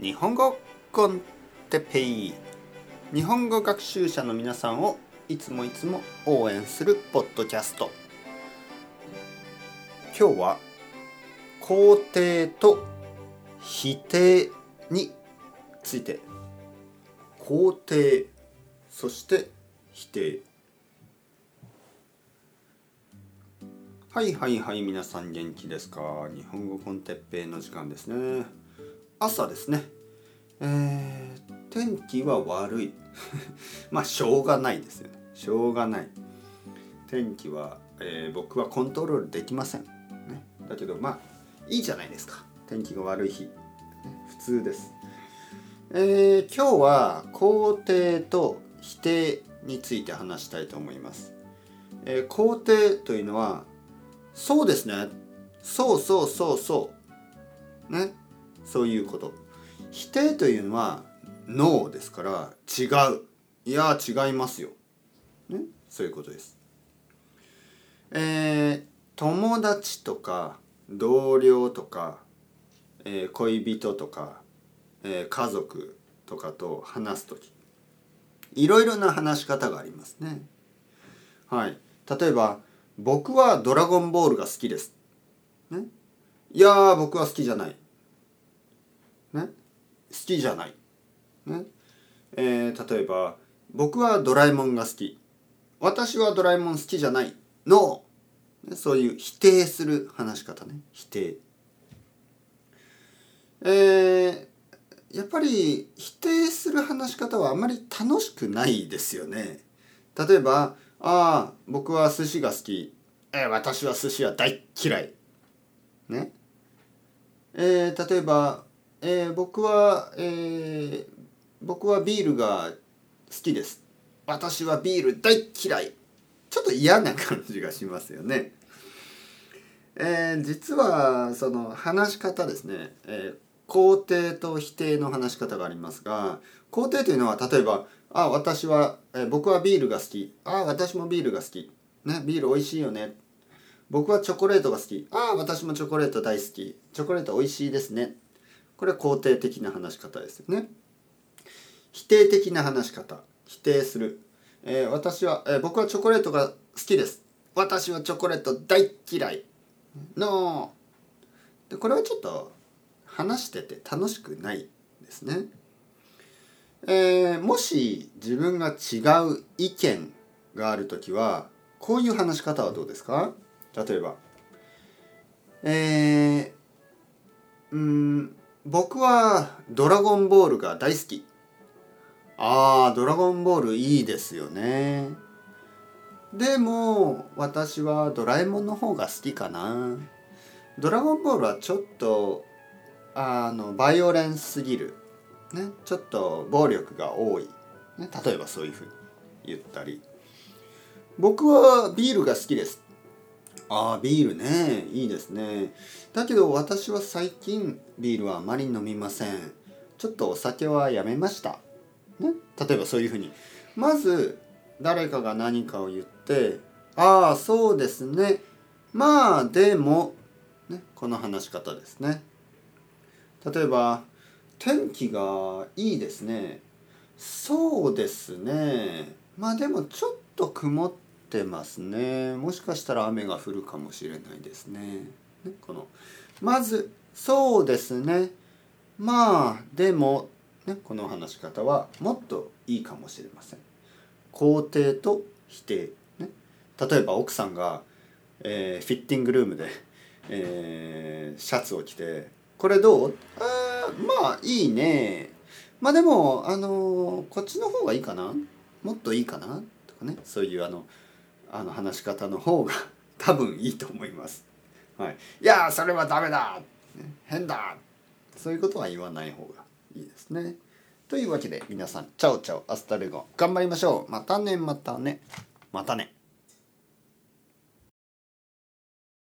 日本語コンテペイ。日本語学習者の皆さんをいつもいつも応援するポッドキャスト。今日は肯定と否定について。肯定そして否定。はいはいはい皆さん元気ですか？日本語コンテッペイの時間ですね。朝ですね。えー、天気は悪い。まあしょうがないですよね。しょうがない。天気は、えー、僕はコントロールできません、ね、だけどまあいいじゃないですか。天気が悪い日、ね、普通です。えー、今日は肯定と否定について話したいと思います、えー、肯定というのはそうですね。そうそうそうそう。ね。そういうこと。否定というのはノーですから違う。いや違いますよ、ね、そういうことです。えー、友達とか同僚とか、えー、恋人とか、えー、家族とかと話す時いろいろな話し方がありますね。はい。例えば「僕はドラゴンボールが好きです」ね？いや僕は好きじゃない。ね、好きじゃない、ね。えー、例えば「僕はドラえもんが好き」「私はドラえもん好きじゃない」の、ね、そういう否定する話し方ね。否定。えー、やっぱり否定する話し方はあまり楽しくないですよね。例えば「ああ僕は寿司が好き」えー「私は寿司は大嫌い」ね。えー、例えばえー、僕は、えー、僕はビールが好きです。私はビール大嫌い。ちょっと嫌な感じがしますよね。えー、実はその話し方ですね、えー、肯定と否定の話し方がありますが肯定というのは例えば「あ私は、えー、僕はビールが好き」「あ私もビールが好き」ね「ビール美味しいよね」「僕はチョコレートが好き」「あ私もチョコレート大好き」「チョコレート美味しいですね」これは肯定的な話し方ですよね。否定的な話し方。否定する、えー、私は、えー、僕はチョコレートが好きです。私はチョコレート大嫌い。のでこれはちょっと話してて楽しくないですね。えー、もし自分が違う意見がある時はこういう話し方はどうですか？例えば。えー、うん。僕はドラゴンボールが大好き。ああ、ドラゴンボールいいですよね。でも、私はドラえもんの方が好きかな。ドラゴンボールはちょっと、あの、バイオレンスすぎる。ね、ちょっと暴力が多い。ね、例えばそういうふうに言ったり。僕はビールが好きです。ああビールね。いいですね。だけど私は最近ビールはあまり飲みません。ちょっとお酒はやめました。ね。例えばそういうふうに。まず誰かが何かを言ってああそうですね。まあでも、ね、この話し方ですね。例えば天気がいいですね。そうですね。まあでもちょっと曇ってってますね。もしかしたら雨が降るかもしれないですね。このまずそうですね。まあでも、ね、この話し方はもっといいかもしれません。肯定と否定、ね、例えば奥さんが、えー、フィッティングルームで、えー、シャツを着て「これどう？あまあいいね。まあでもあのー、こっちの方がいいかな？もっといいかな」とかね。そういうあのあの話し方の方が 多分いいと思います。はい、いやそれはダメだ、変だそういうことは言わない方がいいですね。というわけで皆さん chao chao hasta luego 頑張りましょうまたねまたねまたね。